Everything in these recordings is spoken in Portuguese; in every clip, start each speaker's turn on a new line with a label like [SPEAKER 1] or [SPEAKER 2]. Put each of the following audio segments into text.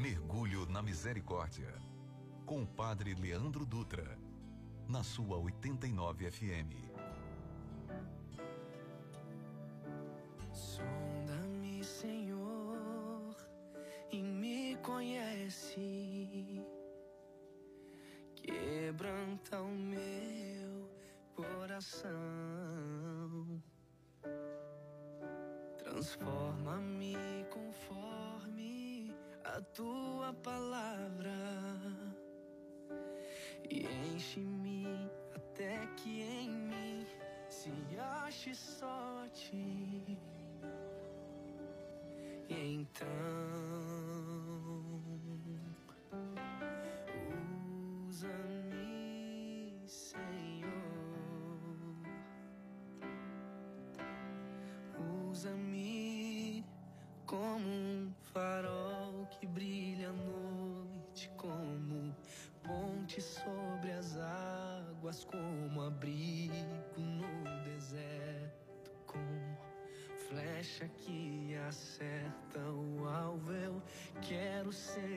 [SPEAKER 1] Mergulho na Misericórdia. Com o Padre Leandro Dutra. Na sua 89 FM.
[SPEAKER 2] Sonda-me, Senhor, e me conhece. Quebranta o meu coração. Transforma-me tua palavra e enche-me até que em mim se ache só ti. Então usa-me, Senhor, usa-me como um flecha que acerta o alvo. Eu quero ser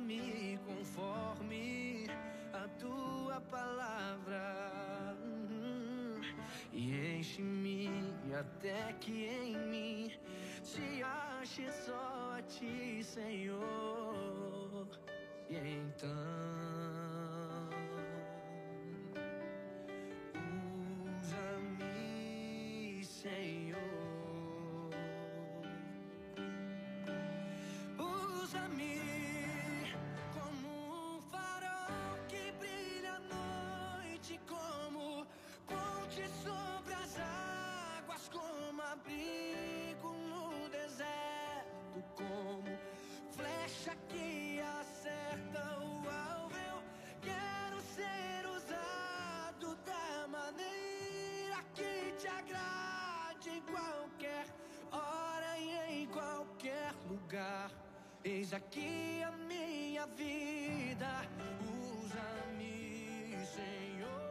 [SPEAKER 2] Transforma-me conforme a tua palavra. Uhum. E enche-me até que em mim se ache só a ti, Senhor. E então usa-me, Senhor. Usa-me Eis aqui a minha vida, usa-me, Senhor.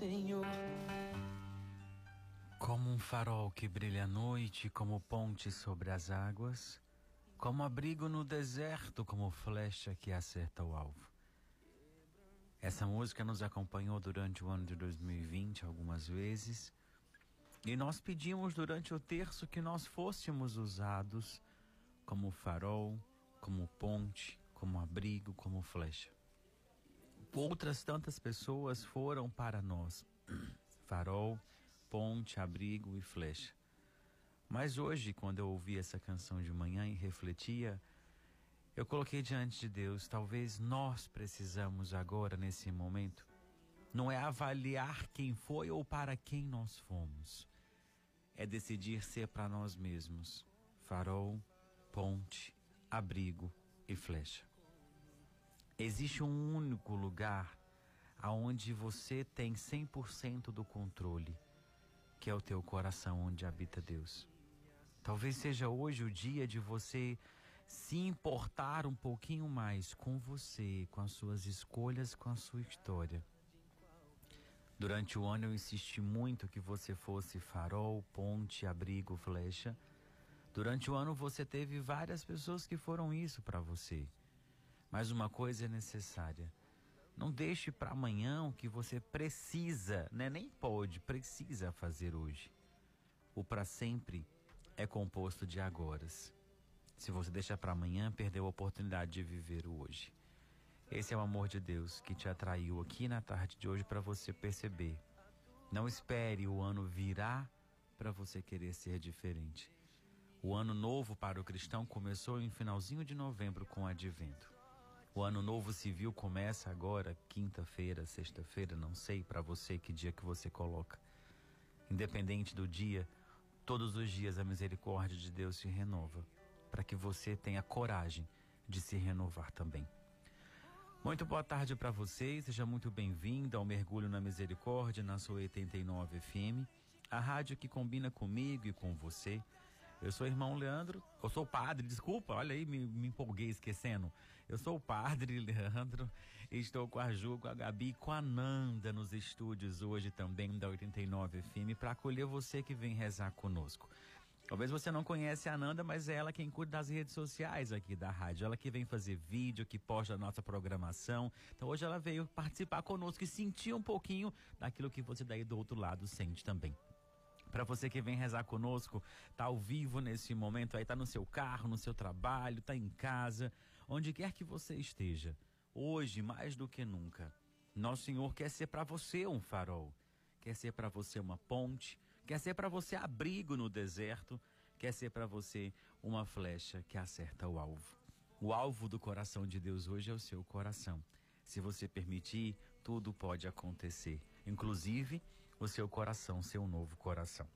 [SPEAKER 2] Senhor.
[SPEAKER 3] Como um farol que brilha à noite, como ponte sobre as águas, como abrigo no deserto, como flecha que acerta o alvo. Essa música nos acompanhou durante o ano de 2020 algumas vezes, e nós pedimos durante o terço que nós fôssemos usados como farol, como ponte, como abrigo, como flecha. Outras tantas pessoas foram para nós farol, ponte, abrigo e flecha. Mas hoje, quando eu ouvi essa canção de manhã e refletia, eu coloquei diante de Deus, talvez nós precisamos agora, nesse momento, não é avaliar quem foi ou para quem nós fomos, é decidir ser para nós mesmos farol, ponte, abrigo e flecha. Existe um único lugar aonde você tem 100% do controle, que é o teu coração onde habita Deus. Talvez seja hoje o dia de você se importar um pouquinho mais com você, com as suas escolhas, com a sua história. Durante o ano eu insisti muito que você fosse farol, ponte, abrigo, flecha. Durante o ano você teve várias pessoas que foram isso para você. Mas uma coisa é necessária. Não deixe para amanhã o que você precisa, né? nem pode, precisa fazer hoje. O para sempre é composto de agoras. Se você deixar para amanhã, perdeu a oportunidade de viver o hoje. Esse é o amor de Deus que te atraiu aqui na tarde de hoje para você perceber. Não espere o ano virar para você querer ser diferente. O ano novo para o cristão começou em finalzinho de novembro com o advento. O ano novo civil começa agora, quinta-feira, sexta-feira, não sei para você que dia que você coloca. Independente do dia, todos os dias a misericórdia de Deus se renova, para que você tenha coragem de se renovar também. Muito boa tarde para vocês, seja muito bem-vindo ao Mergulho na Misericórdia na sua 89 FM, a rádio que combina comigo e com você. Eu sou o irmão Leandro, eu sou o padre, desculpa, olha aí, me, me empolguei esquecendo. Eu sou o padre Leandro, estou com a Ju, com a Gabi e com a Nanda nos estúdios hoje também da 89 FM para acolher você que vem rezar conosco. Talvez você não conhece a Ananda, mas é ela quem cuida das redes sociais aqui da rádio. Ela que vem fazer vídeo, que posta a nossa programação. Então hoje ela veio participar conosco e sentir um pouquinho daquilo que você daí do outro lado sente também. Para você que vem rezar conosco, tá ao vivo nesse momento aí, tá no seu carro, no seu trabalho, tá em casa, onde quer que você esteja. Hoje, mais do que nunca, nosso Senhor quer ser para você um farol, quer ser para você uma ponte, Quer ser para você abrigo no deserto, quer ser para você uma flecha que acerta o alvo. O alvo do coração de Deus hoje é o seu coração. Se você permitir, tudo pode acontecer, inclusive o seu coração ser um novo coração.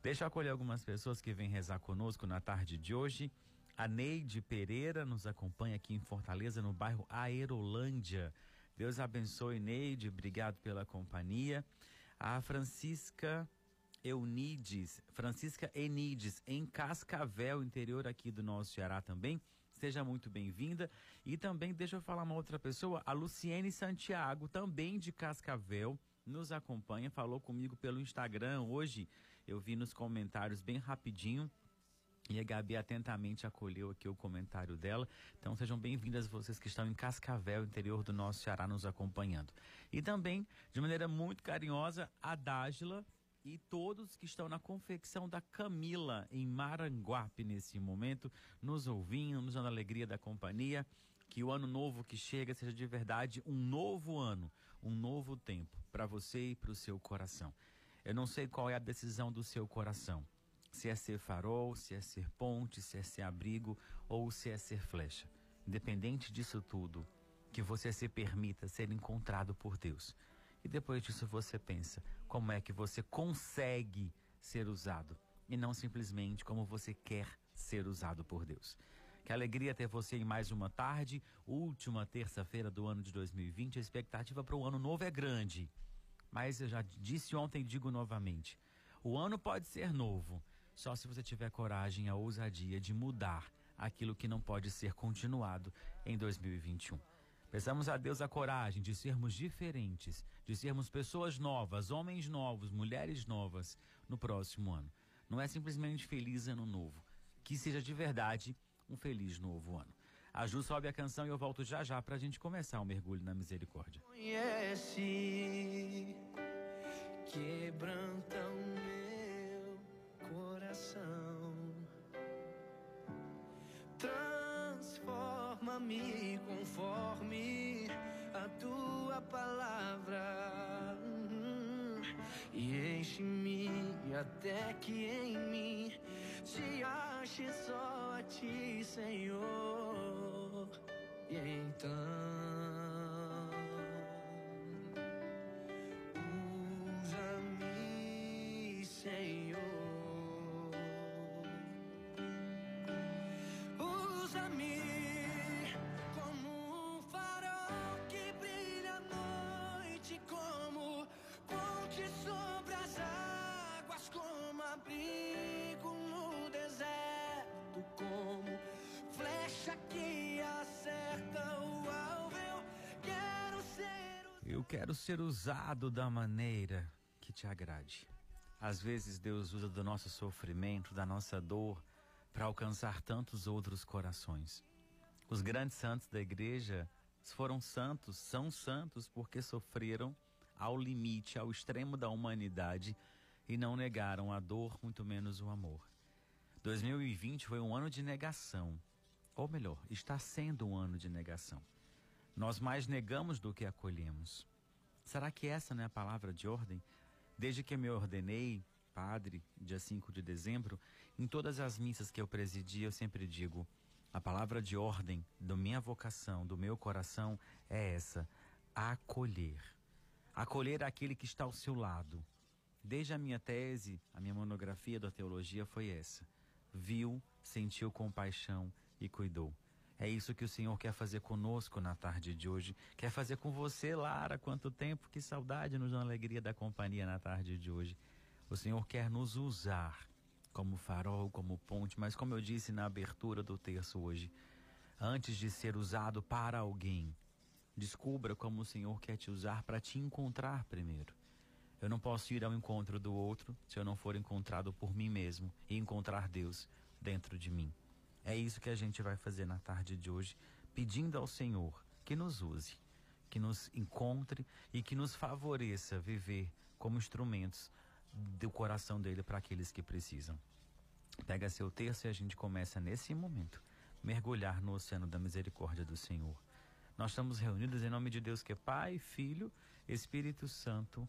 [SPEAKER 3] Deixa eu acolher algumas pessoas que vêm rezar conosco na tarde de hoje. A Neide Pereira nos acompanha aqui em Fortaleza, no bairro Aerolândia. Deus abençoe, Neide. Obrigado pela companhia. A Francisca Eunides, Francisca Enides, em Cascavel, interior aqui do nosso Ceará também. Seja muito bem-vinda. E também, deixa eu falar uma outra pessoa, a Luciene Santiago, também de Cascavel, nos acompanha, falou comigo pelo Instagram hoje. Eu vi nos comentários bem rapidinho. E a Gabi atentamente acolheu aqui o comentário dela. Então sejam bem-vindas vocês que estão em Cascavel, interior do nosso Ceará, nos acompanhando. E também, de maneira muito carinhosa, a Dágila, e todos que estão na confecção da Camila em Maranguape nesse momento, nos ouvindo, nos dando alegria da companhia. Que o ano novo que chega seja de verdade um novo ano, um novo tempo para você e para o seu coração. Eu não sei qual é a decisão do seu coração. Se é ser farol, se é ser ponte, se é ser abrigo ou se é ser flecha. Independente disso tudo, que você se permita ser encontrado por Deus. E depois disso você pensa: como é que você consegue ser usado e não simplesmente como você quer ser usado por Deus. Que alegria ter você em mais uma tarde, última terça-feira do ano de 2020. A expectativa para o ano novo é grande. Mas eu já disse ontem e digo novamente: o ano pode ser novo, só se você tiver coragem, a ousadia de mudar aquilo que não pode ser continuado em 2021. Peçamos a Deus a coragem de sermos diferentes, de sermos pessoas novas, homens novos, mulheres novas no próximo ano. Não é simplesmente feliz ano novo, que seja de verdade um feliz novo ano. A Ju sobe a canção e eu volto já já para a gente começar o mergulho na misericórdia.
[SPEAKER 2] Conhece, quebranta o meu coração, transforma-me conforme a tua palavra e enche-me até que em mim se ache só a ti, Senhor. E então como flecha que acerta o alvo. Eu quero ser o
[SPEAKER 3] quero ser usado da maneira que te agrade. Às vezes Deus usa do nosso sofrimento, da nossa dor, para alcançar tantos outros corações. Os grandes santos da igreja foram santos, são santos porque sofreram ao limite, ao extremo da humanidade e não negaram a dor, muito menos o amor. 2020 foi um ano de negação, ou melhor, está sendo um ano de negação. Nós mais negamos do que acolhemos. Será que essa não é a palavra de ordem? Desde que me ordenei padre, dia 5 de dezembro, em todas as missas que eu presidi, eu sempre digo: a palavra de ordem da minha vocação, do meu coração, é essa: acolher. Acolher aquele que está ao seu lado. Desde a minha tese, a minha monografia da teologia foi essa: viu, sentiu compaixão e cuidou. É isso que o Senhor quer fazer conosco na tarde de hoje. Quer fazer com você, Lara. Quanto tempo, que saudade, nos dá alegria da companhia na tarde de hoje. O Senhor quer nos usar como farol, como ponte, mas como eu disse na abertura do terço hoje, antes de ser usado para alguém, descubra como o Senhor quer te usar para te encontrar primeiro. Eu não posso ir ao encontro do outro se eu não for encontrado por mim mesmo e encontrar Deus dentro de mim. É isso que a gente vai fazer na tarde de hoje, pedindo ao Senhor que nos use, que nos encontre e que nos favoreça viver como instrumentos do coração dele para aqueles que precisam. Pega seu terço e a gente começa nesse momento mergulhar no oceano da misericórdia do Senhor. Nós estamos reunidos em nome de Deus que é Pai, Filho, Espírito Santo.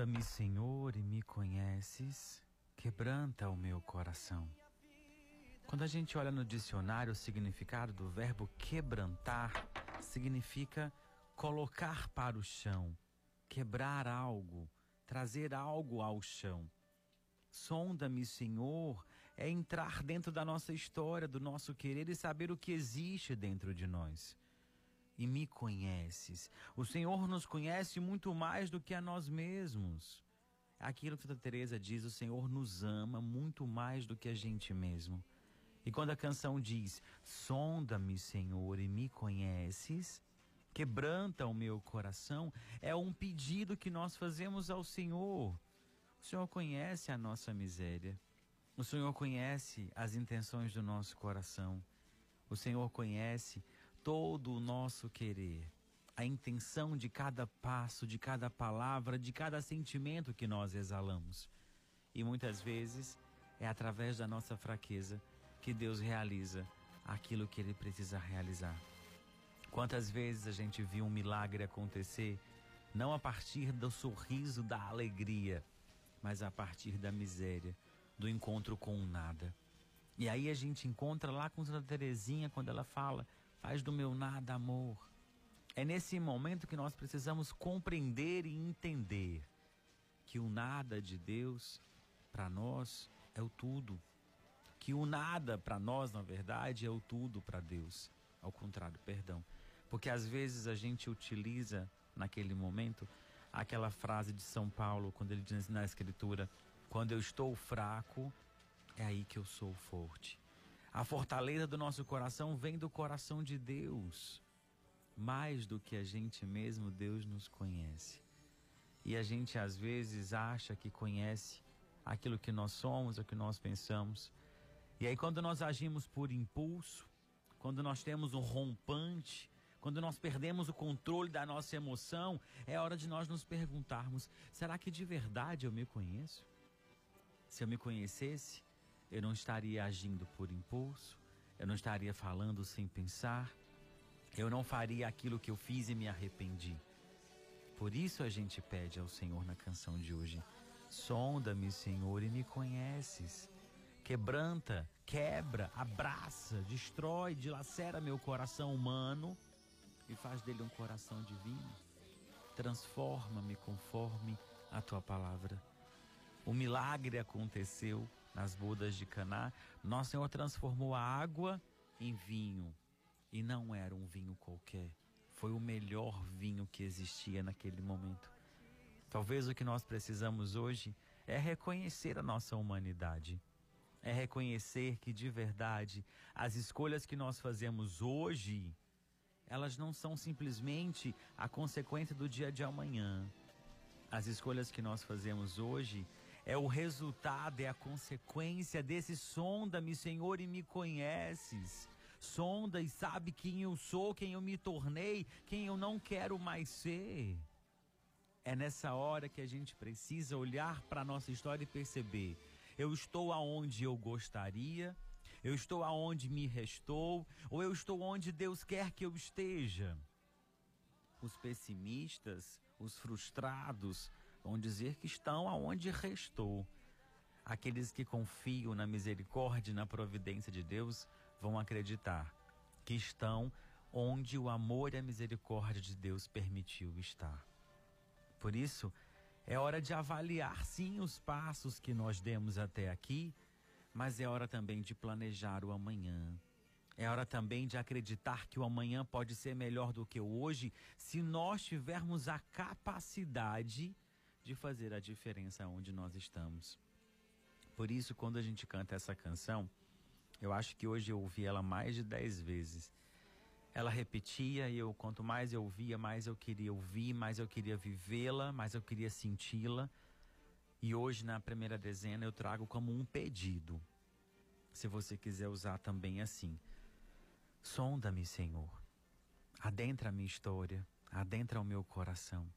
[SPEAKER 3] Sonda-me, Senhor, e me conheces, quebranta o meu coração. Quando a gente olha no dicionário, o significado do verbo quebrantar significa colocar para o chão, quebrar algo, trazer algo ao chão. Sonda-me, Senhor, é entrar dentro da nossa história, do nosso querer e saber o que existe dentro de nós e me conheces. O Senhor nos conhece muito mais do que a nós mesmos. Aquilo que Santa Teresa diz, o Senhor nos ama muito mais do que a gente mesmo. E quando a canção diz: "Sonda-me, Senhor, e me conheces", quebranta o meu coração, é um pedido que nós fazemos ao Senhor. O Senhor conhece a nossa miséria. O Senhor conhece as intenções do nosso coração. O Senhor conhece todo o nosso querer, a intenção de cada passo, de cada palavra, de cada sentimento que nós exalamos. E muitas vezes é através da nossa fraqueza que Deus realiza aquilo que Ele precisa realizar. Quantas vezes a gente viu um milagre acontecer, não a partir do sorriso da alegria, mas a partir da miséria, do encontro com o nada. E aí a gente encontra lá com Santa Teresinha quando ela fala: "Faz do meu nada amor". É nesse momento que nós precisamos compreender e entender que o nada de Deus para nós é o tudo. Que o nada para nós, na verdade, é o tudo para Deus. Ao contrário, perdão. Porque às vezes a gente utiliza naquele momento aquela frase de São Paulo, quando ele diz na Escritura: Quando eu estou fraco, é aí que eu sou forte. A fortaleza do nosso coração vem do coração de Deus. Mais do que a gente mesmo, Deus nos conhece. E a gente às vezes acha que conhece aquilo que nós somos, o que nós pensamos. E aí, quando nós agimos por impulso, quando nós temos um rompante, quando nós perdemos o controle da nossa emoção, é hora de nós nos perguntarmos: será que de verdade eu me conheço? Se eu me conhecesse, eu não estaria agindo por impulso, eu não estaria falando sem pensar, eu não faria aquilo que eu fiz e me arrependi. Por isso a gente pede ao Senhor na canção de hoje: sonda-me, Senhor, e me conheces. Quebranta, quebra, abraça, destrói, dilacera meu coração humano e faz dele um coração divino. Transforma-me conforme a tua palavra. O milagre aconteceu nas bodas de Caná. Nosso Senhor transformou a água em vinho e não era um vinho qualquer. Foi o melhor vinho que existia naquele momento. Talvez o que nós precisamos hoje é reconhecer a nossa humanidade. É reconhecer que de verdade as escolhas que nós fazemos hoje elas não são simplesmente a consequência do dia de amanhã. As escolhas que nós fazemos hoje é o resultado, é a consequência desse sonda-me, Senhor, e me conheces. Sonda e sabe quem eu sou, quem eu me tornei, quem eu não quero mais ser. É nessa hora que a gente precisa olhar para a nossa história e perceber: eu estou aonde eu gostaria, eu estou aonde me restou, ou eu estou onde Deus quer que eu esteja. Os pessimistas, os frustrados, vão dizer que estão aonde restou. Aqueles que confiam na misericórdia e na providência de Deus vão acreditar que estão onde o amor e a misericórdia de Deus permitiu estar. Por isso, é hora de avaliar sim os passos que nós demos até aqui mas é hora também de planejar o amanhã. É hora também de acreditar que o amanhã pode ser melhor do que o hoje, se nós tivermos a capacidade de fazer a diferença onde nós estamos. Por isso, quando a gente canta essa canção, eu acho que hoje eu ouvi ela mais de dez vezes. Ela repetia e eu, quanto mais eu ouvia, mais eu queria ouvir, mais eu queria vivê-la, mais eu queria senti-la. E hoje, na primeira dezena, eu trago como um pedido. Se você quiser usar também assim. Sonda-me, Senhor. Adentra a minha história, adentra o meu coração.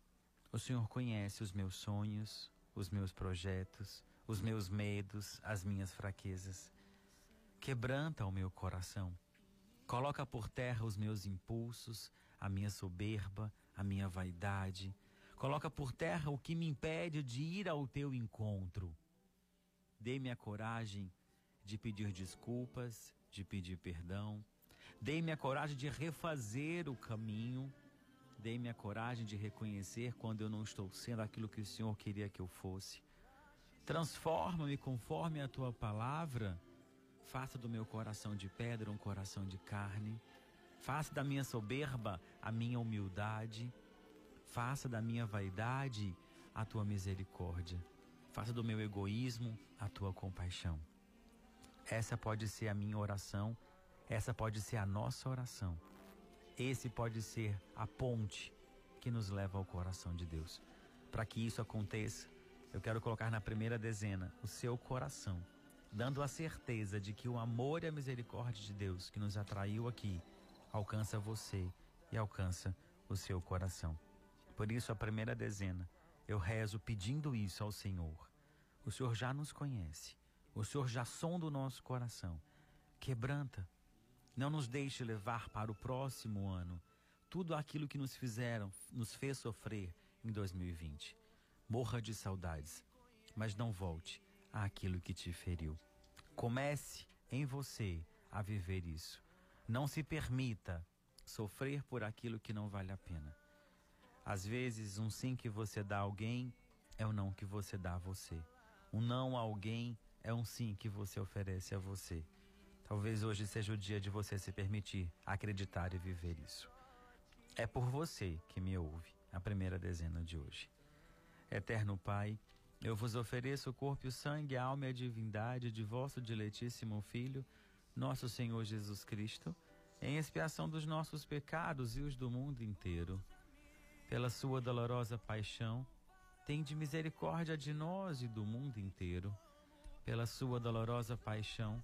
[SPEAKER 3] O Senhor conhece os meus sonhos, os meus projetos, os meus medos, as minhas fraquezas. Quebranta o meu coração. Coloca por terra os meus impulsos, a minha soberba, a minha vaidade, Coloca por terra o que me impede de ir ao teu encontro. Dê-me a coragem de pedir desculpas, de pedir perdão. Dê-me a coragem de refazer o caminho. Dê-me a coragem de reconhecer quando eu não estou sendo aquilo que o Senhor queria que eu fosse. Transforma-me conforme a tua palavra. Faça do meu coração de pedra um coração de carne. Faça da minha soberba a minha humildade. Faça da minha vaidade a tua misericórdia. Faça do meu egoísmo a tua compaixão. Essa pode ser a minha oração, essa pode ser a nossa oração. Esse pode ser a ponte que nos leva ao coração de Deus. Para que isso aconteça, eu quero colocar na primeira dezena o seu coração, dando a certeza de que o amor e a misericórdia de Deus que nos atraiu aqui alcança você e alcança o seu coração. Por isso, a primeira dezena, eu rezo pedindo isso ao Senhor. O Senhor já nos conhece, o Senhor já sonda o nosso coração. Quebranta, não nos deixe levar para o próximo ano tudo aquilo que nos fizeram, nos fez sofrer em 2020. Morra de saudades, mas não volte àquilo que te feriu. Comece em você a viver isso. Não se permita sofrer por aquilo que não vale a pena. Às vezes, um sim que você dá a alguém é o um não que você dá a você. Um não a alguém é um sim que você oferece a você. Talvez hoje seja o dia de você se permitir acreditar e viver isso. É por você que me ouve, a primeira dezena de hoje. Eterno Pai, eu vos ofereço o corpo o sangue, a alma e a divindade de vosso diletíssimo Filho, nosso Senhor Jesus Cristo, em expiação dos nossos pecados e os do mundo inteiro. Pela sua dolorosa paixão, tende misericórdia de nós e do mundo inteiro. Pela sua dolorosa paixão,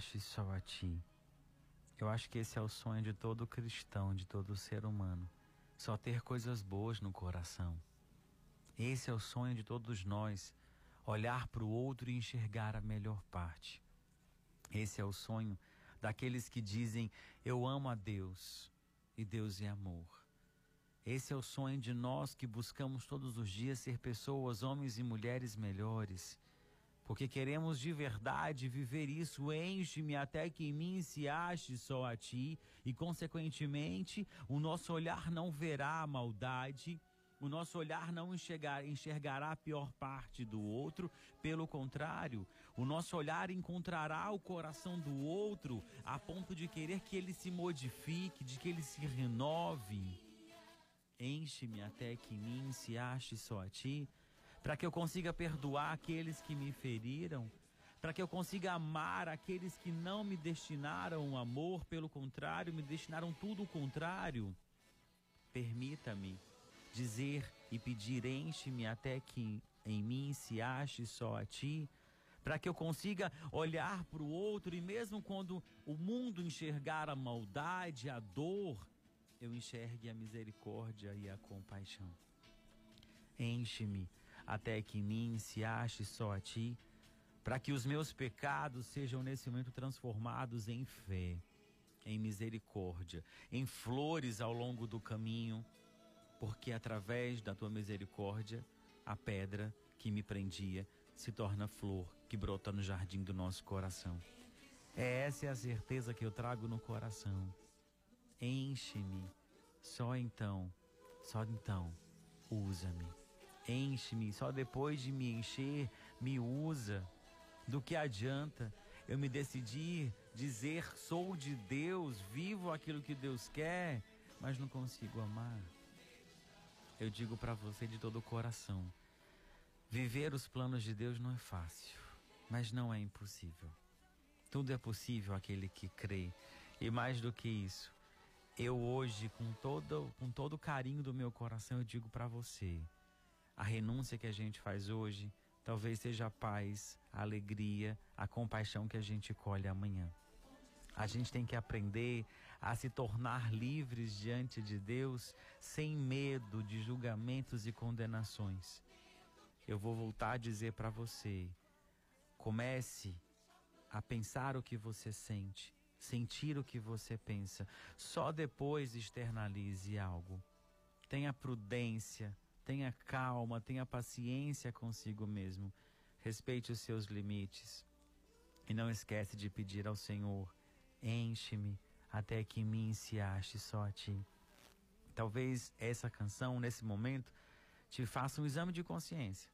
[SPEAKER 3] Se ache só a ti. Eu acho que esse é o sonho de todo cristão, de todo ser humano. Só ter coisas boas no coração. Esse é o sonho de todos nós, olhar para o outro e enxergar a melhor parte. Esse é o sonho daqueles que dizem: Eu amo a Deus e Deus é amor. Esse é o sonho de nós que buscamos todos os dias ser pessoas, homens e mulheres melhores porque queremos de verdade viver isso. Enche-me até que em mim se ache só a ti, e consequentemente o nosso olhar não verá a maldade. O nosso olhar não enxergar, enxergará a pior parte do outro, pelo contrário, o nosso olhar encontrará o coração do outro a ponto de querer que ele se modifique, de que ele se renove. Enche-me até que em mim se ache só a ti, para que eu consiga perdoar aqueles que me feriram, para que eu consiga amar aqueles que não me destinaram amor, pelo contrário, me destinaram tudo o contrário. Permita-me dizer e pedir: enche-me até que em mim se ache só a ti, para que eu consiga olhar para o outro e, mesmo quando o mundo enxergar a maldade, a dor, eu enxergue a misericórdia e a compaixão. Enche-me até que em mim se ache só a ti, para que os meus pecados sejam nesse momento transformados em fé, em misericórdia, em flores ao longo do caminho, porque através da tua misericórdia, a pedra que me prendia se torna flor que brota no jardim do nosso coração. É essa é a certeza que eu trago no coração. Enche-me, só então, só então, usa-me enche-me, só depois de me encher, me usa. Do que adianta eu me decidir dizer sou de Deus, vivo aquilo que Deus quer, mas não consigo amar? Eu digo para você de todo o coração: viver os planos de Deus não é fácil, mas não é impossível. Tudo é possível aquele que crê. E mais do que isso, eu hoje, com todo, com todo o carinho do meu coração, eu digo para você: a renúncia que a gente faz hoje talvez seja a paz, a alegria, a compaixão que a gente colhe amanhã. A gente tem que aprender a se tornar livres diante de Deus sem medo de julgamentos e condenações. Eu vou voltar a dizer para você: comece a pensar o que você sente sentir o que você pensa. Só depois externalize algo. Tenha prudência, tenha calma, tenha paciência consigo mesmo. Respeite os seus limites. E não esquece de pedir ao Senhor: enche-me até que mim se ache só a ti. Talvez essa canção, nesse momento, te faça um exame de consciência.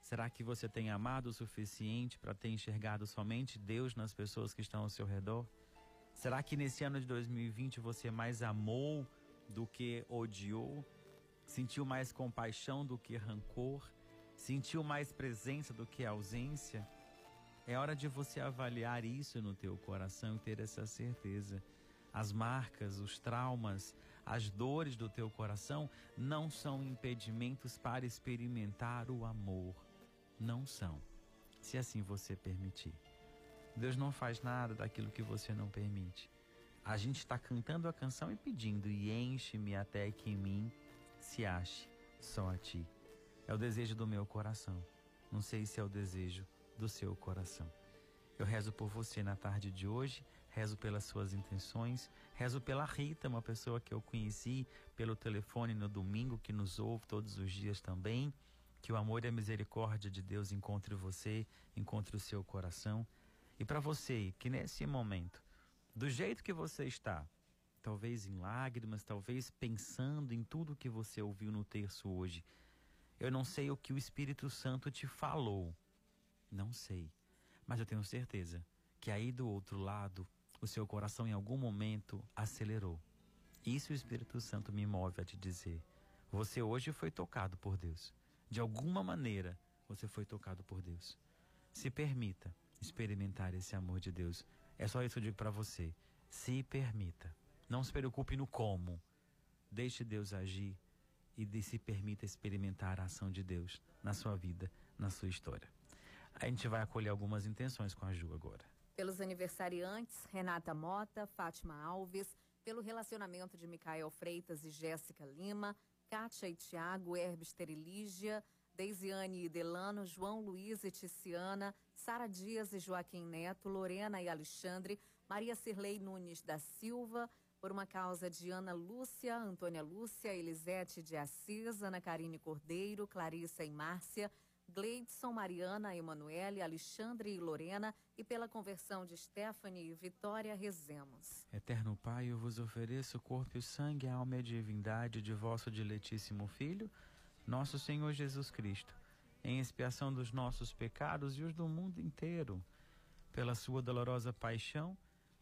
[SPEAKER 3] Será que você tem amado o suficiente para ter enxergado somente Deus nas pessoas que estão ao seu redor? Será que nesse ano de 2020 você mais amou do que odiou? Sentiu mais compaixão do que rancor? Sentiu mais presença do que ausência? É hora de você avaliar isso no teu coração e ter essa certeza. As marcas, os traumas, as dores do teu coração não são impedimentos para experimentar o amor. Não são, se assim você permitir. Deus não faz nada daquilo que você não permite. A gente está cantando a canção e pedindo, e enche-me até que em mim se ache só a ti. É o desejo do meu coração. Não sei se é o desejo do seu coração. Eu rezo por você na tarde de hoje, rezo pelas suas intenções, rezo pela Rita, uma pessoa que eu conheci pelo telefone no domingo, que nos ouve todos os dias também. Que o amor e a misericórdia de Deus encontre você, encontre o seu coração. E para você, que nesse momento, do jeito que você está, talvez em lágrimas, talvez pensando em tudo que você ouviu no terço hoje, eu não sei o que o Espírito Santo te falou. Não sei. Mas eu tenho certeza que aí do outro lado, o seu coração em algum momento acelerou. Isso o Espírito Santo me move a te dizer. Você hoje foi tocado por Deus. De alguma maneira, você foi tocado por Deus. Se permita experimentar esse amor de Deus. É só isso que eu digo para você. Se permita. Não se preocupe no como. Deixe Deus agir e se permita experimentar a ação de Deus na sua vida, na sua história. A gente vai acolher algumas intenções com a Ju agora.
[SPEAKER 4] Pelos aniversariantes, Renata Mota, Fátima Alves, pelo relacionamento de Micael Freitas e Jéssica Lima, Kátia e Tiago, Herbes Terilígia, Deisiane e Delano, João Luiz e Ticiana, Sara Dias e Joaquim Neto, Lorena e Alexandre, Maria Cirlei Nunes da Silva, por uma causa de Ana Lúcia, Antônia Lúcia, Elisete de Assis, Ana Karine Cordeiro, Clarissa e Márcia, Gleidson, Mariana, Emanuele, Alexandre e Lorena, e pela conversão de Stephanie e Vitória, rezemos.
[SPEAKER 3] Eterno Pai, eu vos ofereço o corpo e o sangue, a alma e a divindade de vosso diletíssimo Filho, nosso Senhor Jesus Cristo, em expiação dos nossos pecados e os do mundo inteiro. Pela sua dolorosa paixão,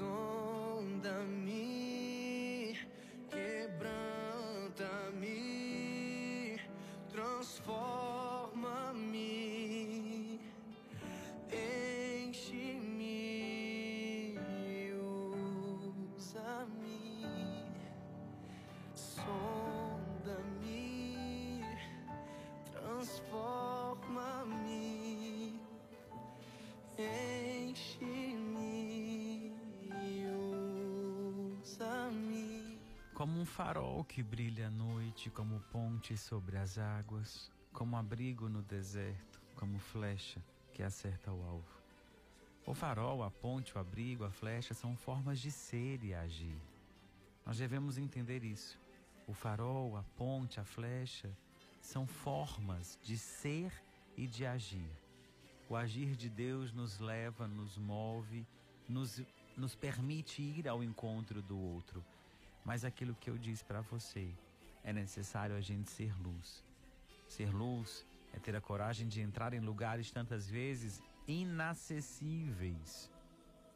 [SPEAKER 2] Sonda-me,
[SPEAKER 3] farol que brilha à noite, como ponte sobre as águas, como abrigo no deserto, como flecha que acerta o alvo. O farol, a ponte, o abrigo, a flecha são formas de ser e agir. Nós devemos entender isso. O farol, a ponte, a flecha são formas de ser e de agir. O agir de Deus nos leva, nos move, nos, nos permite ir ao encontro do outro. Mas aquilo que eu disse para você, é necessário a gente ser luz. Ser luz é ter a coragem de entrar em lugares tantas vezes inacessíveis.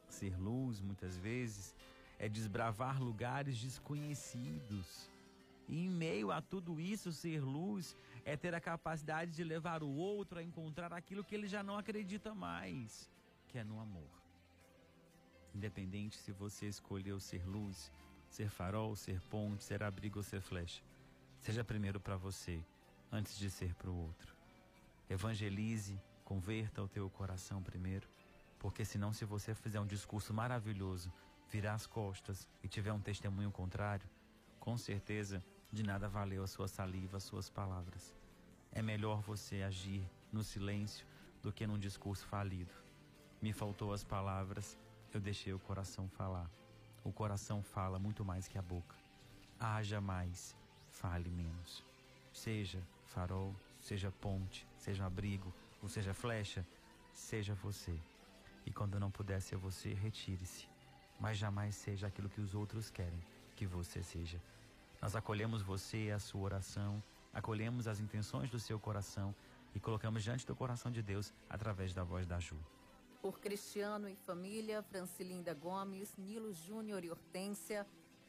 [SPEAKER 3] Ser luz, muitas vezes, é desbravar lugares desconhecidos. E em meio a tudo isso, ser luz é ter a capacidade de levar o outro a encontrar aquilo que ele já não acredita mais, que é no amor. Independente se você escolheu ser luz, ser farol, ser ponte, ser abrigo ou ser flecha, seja primeiro para você, antes de ser para o outro. Evangelize, converta o teu coração primeiro, porque senão se você fizer um discurso maravilhoso, virar as costas e tiver um testemunho contrário, com certeza de nada valeu a sua saliva, as suas palavras. É melhor você agir no silêncio do que num discurso falido. Me faltou as palavras, eu deixei o coração falar. O coração fala muito mais que a boca. Haja mais, fale menos. Seja farol, seja ponte, seja abrigo, ou seja flecha, seja você. E quando não puder ser você, retire-se. Mas jamais seja aquilo que os outros querem que você seja. Nós acolhemos você a sua oração, acolhemos as intenções do seu coração e colocamos diante do coração de Deus através da voz da Ju.
[SPEAKER 4] Por Cristiano e família, Francilinda Gomes, Nilo Júnior e Hortência,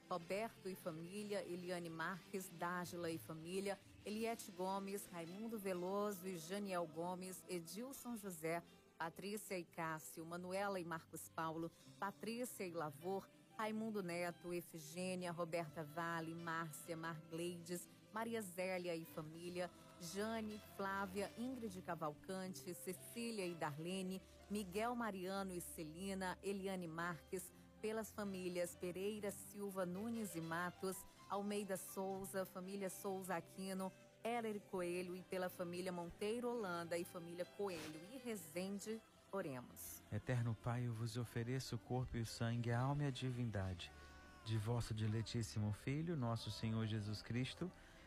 [SPEAKER 4] Roberto e família, Eliane Marques, Dágila e família, Eliette Gomes, Raimundo Veloso e Janiel Gomes, Edilson José, Patrícia e Cássio, Manuela e Marcos Paulo, Patrícia e Lavor, Raimundo Neto, Efigênia, Roberta Vale, Márcia, Margleides, Maria Zélia e família, Jane, Flávia, Ingrid Cavalcante, Cecília e Darlene, Miguel Mariano e Celina, Eliane Marques, pelas famílias Pereira, Silva, Nunes e Matos, Almeida Souza, família Souza Aquino, Heller Coelho e pela família Monteiro Holanda e família Coelho e Rezende, oremos.
[SPEAKER 3] Eterno Pai, eu vos ofereço o corpo e o sangue, a alma e a divindade de vosso diletíssimo Filho, nosso Senhor Jesus Cristo,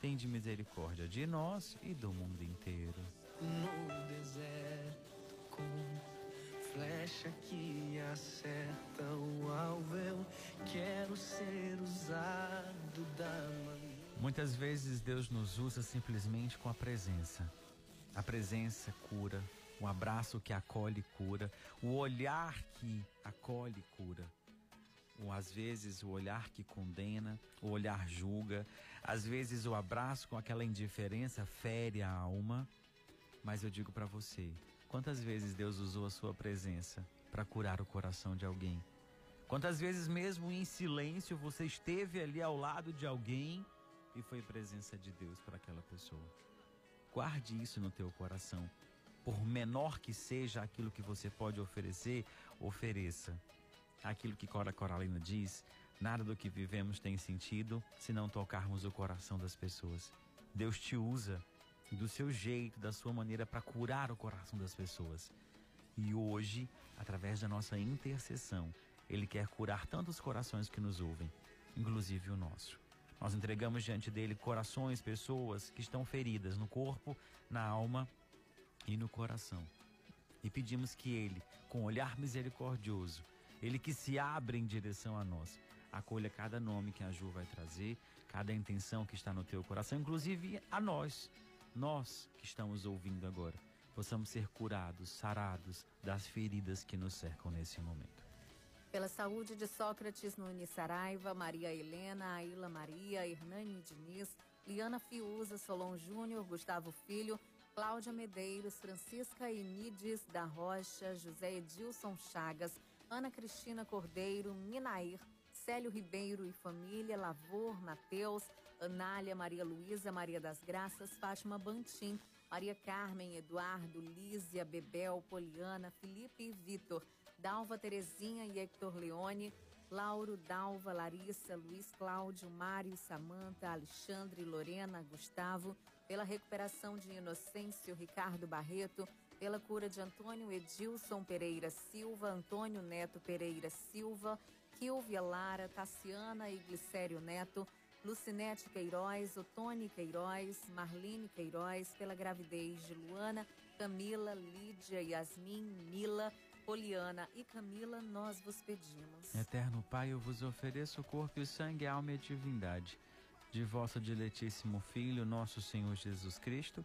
[SPEAKER 3] Tende misericórdia de nós e do mundo inteiro.
[SPEAKER 2] No deserto, com flecha que acerta o alvo, eu quero ser usado da mão.
[SPEAKER 3] Muitas vezes Deus nos usa simplesmente com a presença. A presença cura, um abraço que acolhe cura, o olhar que acolhe cura. Ou às vezes o olhar que condena, o olhar julga, às vezes o abraço com aquela indiferença fere a alma, mas eu digo para você, quantas vezes Deus usou a sua presença para curar o coração de alguém? Quantas vezes mesmo em silêncio você esteve ali ao lado de alguém e foi presença de Deus para aquela pessoa? Guarde isso no teu coração. Por menor que seja aquilo que você pode oferecer, ofereça. Aquilo que Cora Coralina diz, Nada do que vivemos tem sentido se não tocarmos o coração das pessoas. Deus te usa do seu jeito, da sua maneira para curar o coração das pessoas. E hoje, através da nossa intercessão, Ele quer curar tantos corações que nos ouvem, inclusive o nosso. Nós entregamos diante dele corações, pessoas que estão feridas no corpo, na alma e no coração. E pedimos que Ele, com olhar misericordioso, Ele que se abre em direção a nós, acolha cada nome que a Ju vai trazer, cada intenção que está no teu coração, inclusive a nós, nós que estamos ouvindo agora, possamos ser curados, sarados das feridas que nos cercam nesse momento.
[SPEAKER 4] Pela saúde de Sócrates Nunes Saraiva, Maria Helena, Aila Maria, Hernani Diniz, Liana Fiuza, Solon Júnior, Gustavo Filho, Cláudia Medeiros, Francisca Enides da Rocha, José Edilson Chagas, Ana Cristina Cordeiro, Minair, Célio Ribeiro e família, Lavor, Mateus, Anália, Maria Luísa, Maria das Graças, Fátima Bantim, Maria Carmen, Eduardo, Lísia, Bebel, Poliana, Felipe e Vitor, Dalva Terezinha e Hector Leone, Lauro, Dalva, Larissa, Luiz Cláudio, Mário, Samanta, Alexandre, Lorena, Gustavo, pela recuperação de Inocêncio, Ricardo Barreto, pela cura de Antônio Edilson Pereira Silva, Antônio Neto Pereira Silva, Kilvia Lara, Tassiana e Glicério Neto, Lucinete Queiroz, Otone Queiroz, Marlene Queiroz, pela gravidez de Luana, Camila, Lídia, Yasmin, Mila, Poliana e Camila, nós vos pedimos.
[SPEAKER 3] Eterno Pai, eu vos ofereço o corpo e o sangue, a alma e divindade de vosso diletíssimo Filho, nosso Senhor Jesus Cristo,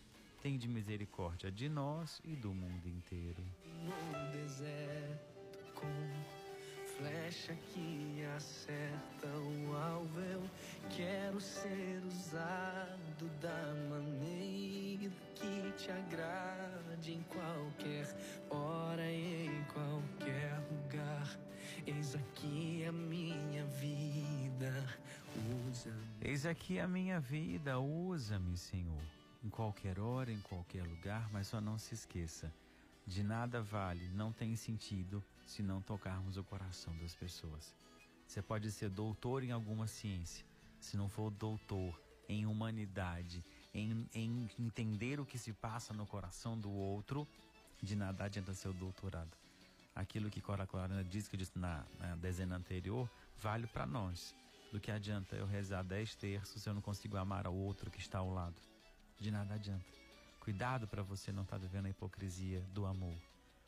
[SPEAKER 3] Tende misericórdia de nós e do mundo inteiro.
[SPEAKER 2] No deserto com flecha que acerta o alvo, eu quero ser usado da maneira que te agrade em qualquer hora e em qualquer lugar. Eis aqui a minha vida, usa-me.
[SPEAKER 3] Eis aqui a minha vida, usa-me, Senhor em qualquer hora, em qualquer lugar, mas só não se esqueça: de nada vale, não tem sentido se não tocarmos o coração das pessoas. Você pode ser doutor em alguma ciência, se não for doutor em humanidade, em, em entender o que se passa no coração do outro, de nada adianta seu doutorado. Aquilo que Cora Clarana diz, que eu disse na, na dezena anterior, vale para nós. Do que adianta eu rezar dez terços se eu não consigo amar o outro que está ao lado? De nada adianta. Cuidado para você não estar tá vivendo a hipocrisia do amor.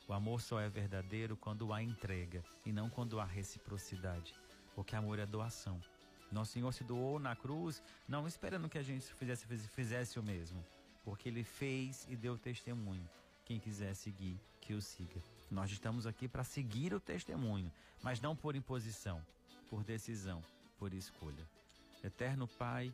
[SPEAKER 3] O amor só é verdadeiro quando há entrega e não quando há reciprocidade, porque amor é doação. Nosso Senhor se doou na cruz, não esperando que a gente fizesse, fizesse o mesmo, porque Ele fez e deu testemunho. Quem quiser seguir, que o siga. Nós estamos aqui para seguir o testemunho, mas não por imposição, por decisão, por escolha. Eterno Pai,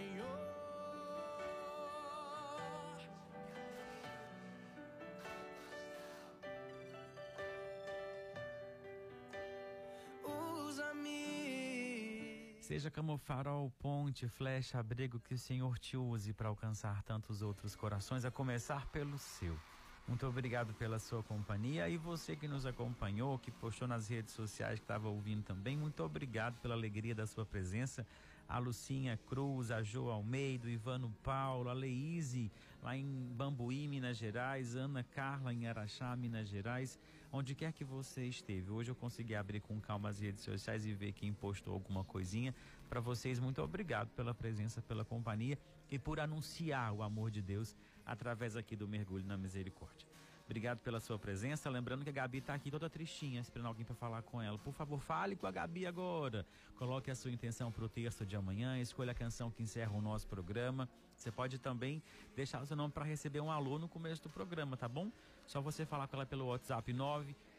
[SPEAKER 3] Seja como farol, ponte, flecha, abrigo que o Senhor te use para alcançar tantos outros corações, a começar pelo seu. Muito obrigado pela sua companhia e você que nos acompanhou, que postou nas redes sociais, que estava ouvindo também, muito obrigado pela alegria da sua presença. A Lucinha Cruz, a Jo Almeida, Ivano Paulo, a Leíse, lá em Bambuí, Minas Gerais, Ana Carla em Araxá, Minas Gerais, onde quer que você esteve. Hoje eu consegui abrir com calma as redes sociais e ver quem postou alguma coisinha. Para vocês, muito obrigado pela presença, pela companhia e por anunciar o amor de Deus através aqui do Mergulho na Misericórdia. Obrigado pela sua presença. Lembrando que a Gabi está aqui toda tristinha, esperando alguém para falar com ela. Por favor, fale com a Gabi agora. Coloque a sua intenção para o texto de amanhã. Escolha a canção que encerra o nosso programa. Você pode também deixar o seu nome para receber um alô no começo do programa, tá bom? Só você falar com ela pelo WhatsApp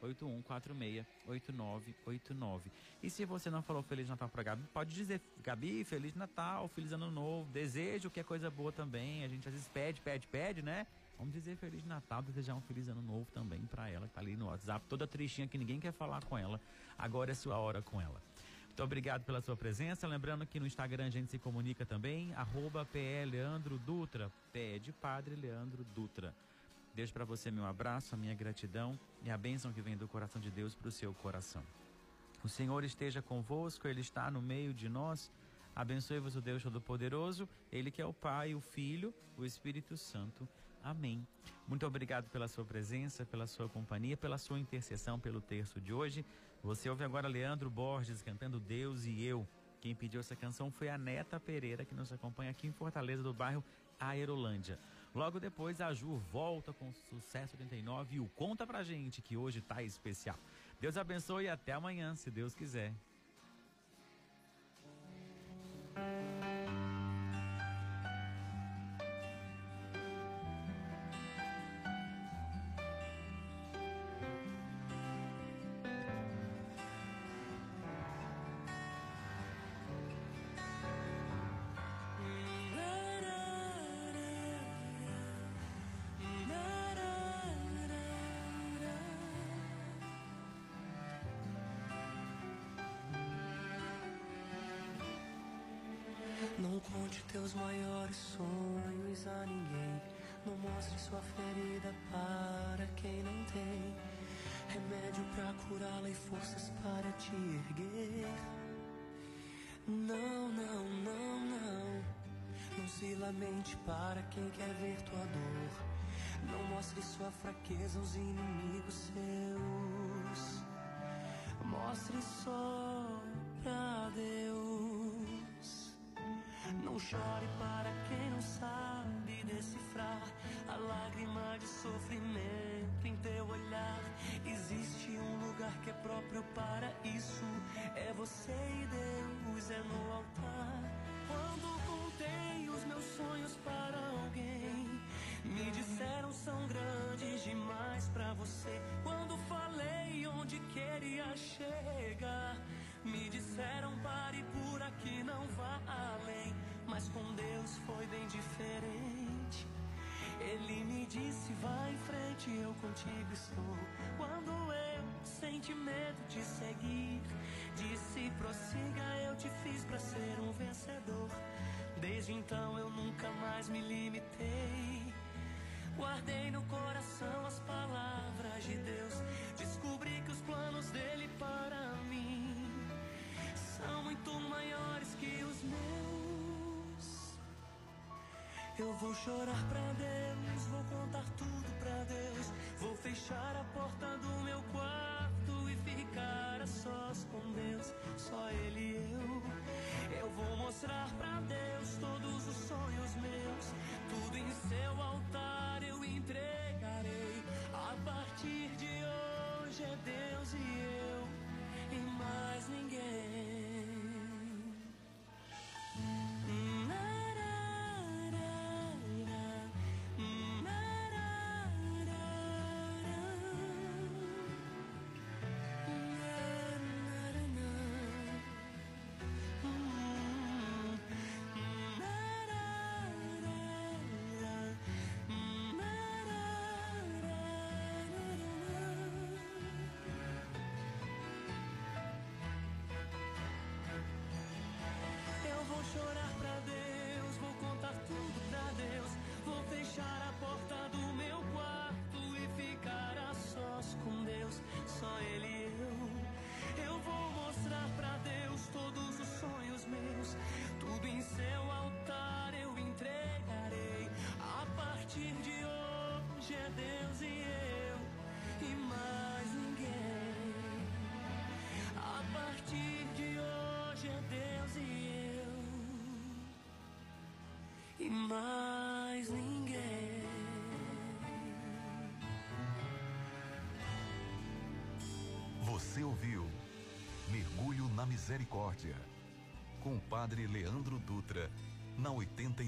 [SPEAKER 3] 981468989. E se você não falou Feliz Natal para Gabi, pode dizer Gabi, Feliz Natal, Feliz Ano Novo. Desejo que é coisa boa também. A gente às vezes pede, pede, pede, né? Vamos dizer Feliz Natal, desejar um Feliz Ano Novo também para ela, que tá ali no WhatsApp, toda tristinha que ninguém quer falar com ela. Agora é sua hora com ela. Muito obrigado pela sua presença. Lembrando que no Instagram a gente se comunica também, arroba PE Leandro Dutra, PE de Padre Leandro Dutra. Deixo para você meu abraço, a minha gratidão e a bênção que vem do coração de Deus para o seu coração. O Senhor esteja convosco, Ele está no meio de nós. Abençoe-vos o Deus Todo-Poderoso, Ele que é o Pai, o Filho, o Espírito Santo. Amém. Muito obrigado pela sua presença, pela sua companhia, pela sua intercessão pelo texto de hoje. Você ouve agora Leandro Borges cantando Deus e Eu. Quem pediu essa canção foi a Neta Pereira, que nos acompanha aqui em Fortaleza, do bairro Aerolândia. Logo depois, a Ju volta com Sucesso 89 e o Conta Pra Gente, que hoje tá especial. Deus abençoe e até amanhã, se Deus quiser.
[SPEAKER 5] Teus maiores sonhos a ninguém. Não mostre sua ferida para quem não tem remédio para curá-la e forças para te erguer. Não, não, não, não. Não se lamente para quem quer ver tua dor. Não mostre sua fraqueza aos inimigos seus. Mostre só pra Deus. Não chore para quem não sabe decifrar a lágrima de sofrimento em teu olhar. Existe um lugar que é próprio para isso. É você e Deus, é no altar. Quando contei os meus sonhos para alguém, me disseram são grandes demais para você. Quando falei onde queria chegar, me disseram pare por aqui, não vá além. Mas com Deus foi bem diferente. Ele me disse, vai em frente, eu contigo estou. Quando eu senti medo de seguir, disse, prossiga, eu te fiz para ser um vencedor. Desde então eu nunca mais me limitei. Guardei no coração as palavras de Deus. Descobri que os planos dele para mim são muito maiores que os meus. Eu vou chorar pra Deus, vou contar tudo pra Deus. Vou fechar a porta do meu quarto e ficar a sós com Deus, só Ele e eu. Eu vou mostrar pra Deus todos os sonhos meus, tudo em seu altar eu entregarei. Hoje é Deus e eu e mais ninguém. A partir de hoje é Deus e eu e mais ninguém.
[SPEAKER 1] Você ouviu Mergulho na Misericórdia com o Padre Leandro Dutra na 89.